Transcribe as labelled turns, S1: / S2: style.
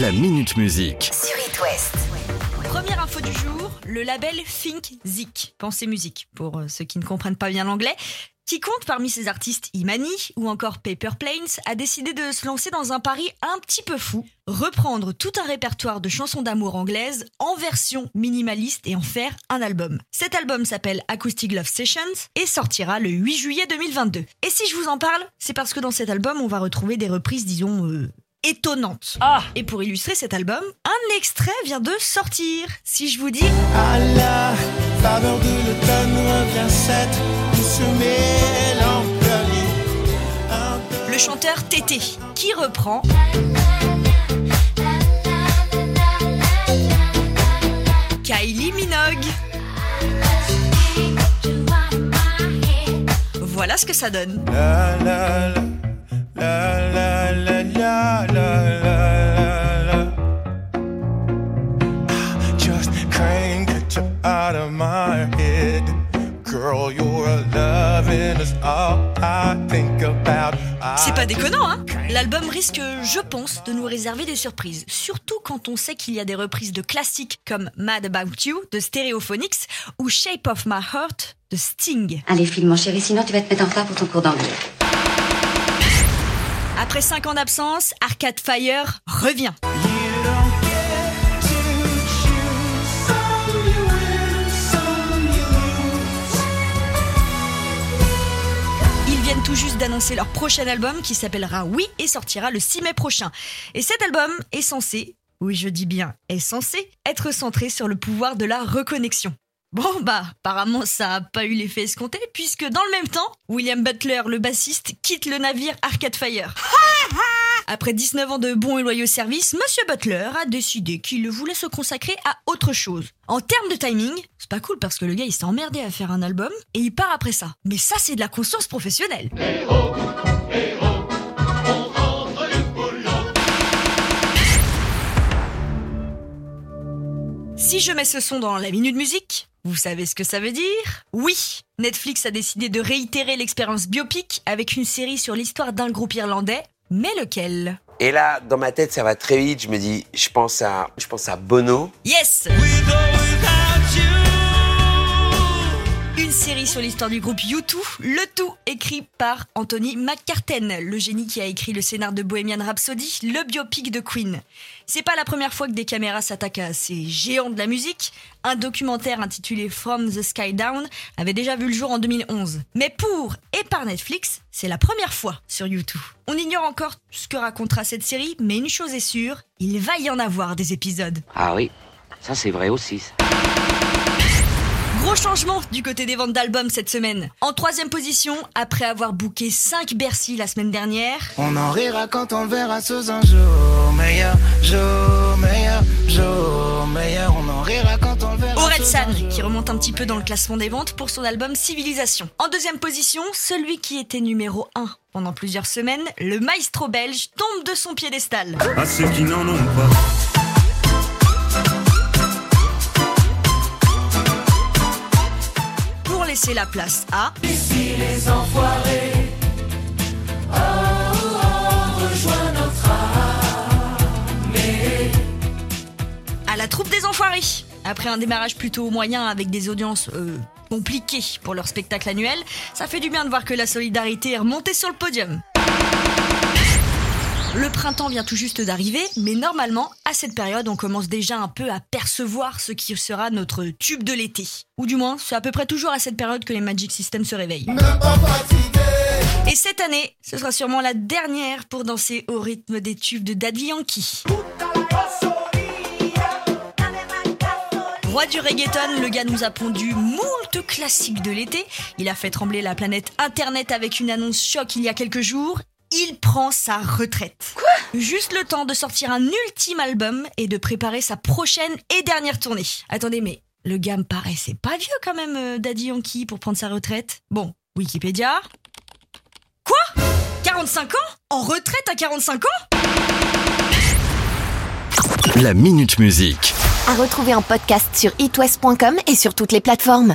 S1: La Minute Musique.
S2: sur It West.
S3: Première info du jour, le label Think Zik, pensée musique, pour euh, ceux qui ne comprennent pas bien l'anglais, qui compte parmi ses artistes Imani ou encore Paper Planes, a décidé de se lancer dans un pari un petit peu fou, reprendre tout un répertoire de chansons d'amour anglaises en version minimaliste et en faire un album. Cet album s'appelle Acoustic Love Sessions et sortira le 8 juillet 2022. Et si je vous en parle, c'est parce que dans cet album, on va retrouver des reprises, disons, euh, étonnantes. Et pour illustrer cet album, un extrait vient de sortir. Si je vous dis
S4: À la faveur de l'automne revient cette douce mélancolie. Un peu
S3: le chanteur Tété, qui reprend Kylie Minogue. Voilà ce que ça donne.
S4: La la la la la la la la out of my head. Girl, your loving is all I think about.
S3: C'est pas déconnant, hein L'album risque, je pense, de nous réserver des surprises. Surtout quand on sait qu'il y a des reprises de classiques comme Mad About You de Stereophonics ou Shape of My Heart de Sting.
S2: Allez, file mon chéri, sinon tu vas te mettre en retard pour ton cours d'anglais.
S3: Après 5 ans d'absence, Arcade Fire revient.
S4: You don't
S3: tout juste d'annoncer leur prochain album qui s'appellera Oui et sortira le 6 mai prochain. Et cet album est censé, oui je dis bien est censé, être centré sur le pouvoir de la reconnexion. Bon bah, apparemment ça a pas eu l'effet escompté puisque dans le même temps, William Butler, le bassiste, quitte le navire Arcade Fire. Après 19 ans de bons et loyaux services, Monsieur Butler a décidé qu'il voulait se consacrer à autre chose. En termes de timing, c'est pas cool parce que le gars il s'est emmerdé à faire un album et il part après ça. Mais ça c'est de la conscience professionnelle. Si je mets ce son dans la minute musique, vous savez ce que ça veut dire? Oui, Netflix a décidé de réitérer l'expérience biopic avec une série sur l'histoire d'un groupe irlandais, mais lequel?
S5: Et là, dans ma tête, ça va très vite. Je me dis, je pense à, je pense à Bono.
S3: Yes sur l'histoire du groupe U2, le tout écrit par Anthony McCarten, le génie qui a écrit le scénar de Bohemian Rhapsody, le biopic de Queen. C'est pas la première fois que des caméras s'attaquent à ces géants de la musique. Un documentaire intitulé From the Sky Down avait déjà vu le jour en 2011. Mais pour et par Netflix, c'est la première fois sur U2. On ignore encore ce que racontera cette série, mais une chose est sûre, il va y en avoir des épisodes.
S5: Ah oui, ça c'est vrai aussi.
S3: Gros changement du côté des ventes d'albums cette semaine. En troisième position, après avoir booké 5 Bercy la semaine dernière,
S4: On en rira quand on le verra sous un jour meilleur, jour meilleur, jour meilleur. On en rira quand on le verra
S3: Aurel San, qui remonte un petit peu dans le classement des ventes pour son album Civilisation. En deuxième position, celui qui était numéro 1 pendant plusieurs semaines, le maestro belge tombe de son piédestal.
S6: à ceux qui n'en ont pas.
S3: Laisser la place à... à la troupe des enfoirés. Après un démarrage plutôt moyen avec des audiences euh, compliquées pour leur spectacle annuel, ça fait du bien de voir que la solidarité est remontée sur le podium. Le printemps vient tout juste d'arriver, mais normalement, à cette période, on commence déjà un peu à percevoir ce qui sera notre tube de l'été. Ou du moins, c'est à peu près toujours à cette période que les Magic Systems se réveillent. Et cette année, ce sera sûrement la dernière pour danser au rythme des tubes de Daddy Yankee. Roi du reggaeton, le gars nous a pondu moult classiques de l'été. Il a fait trembler la planète Internet avec une annonce choc il y a quelques jours. Il prend sa retraite. Quoi Juste le temps de sortir un ultime album et de préparer sa prochaine et dernière tournée. Attendez, mais le gars me paraissait pas vieux quand même, euh, Daddy Yankee, pour prendre sa retraite. Bon, Wikipédia. Quoi 45 ans En retraite à 45 ans
S1: La Minute Musique.
S7: À retrouver en podcast sur itwest.com et sur toutes les plateformes.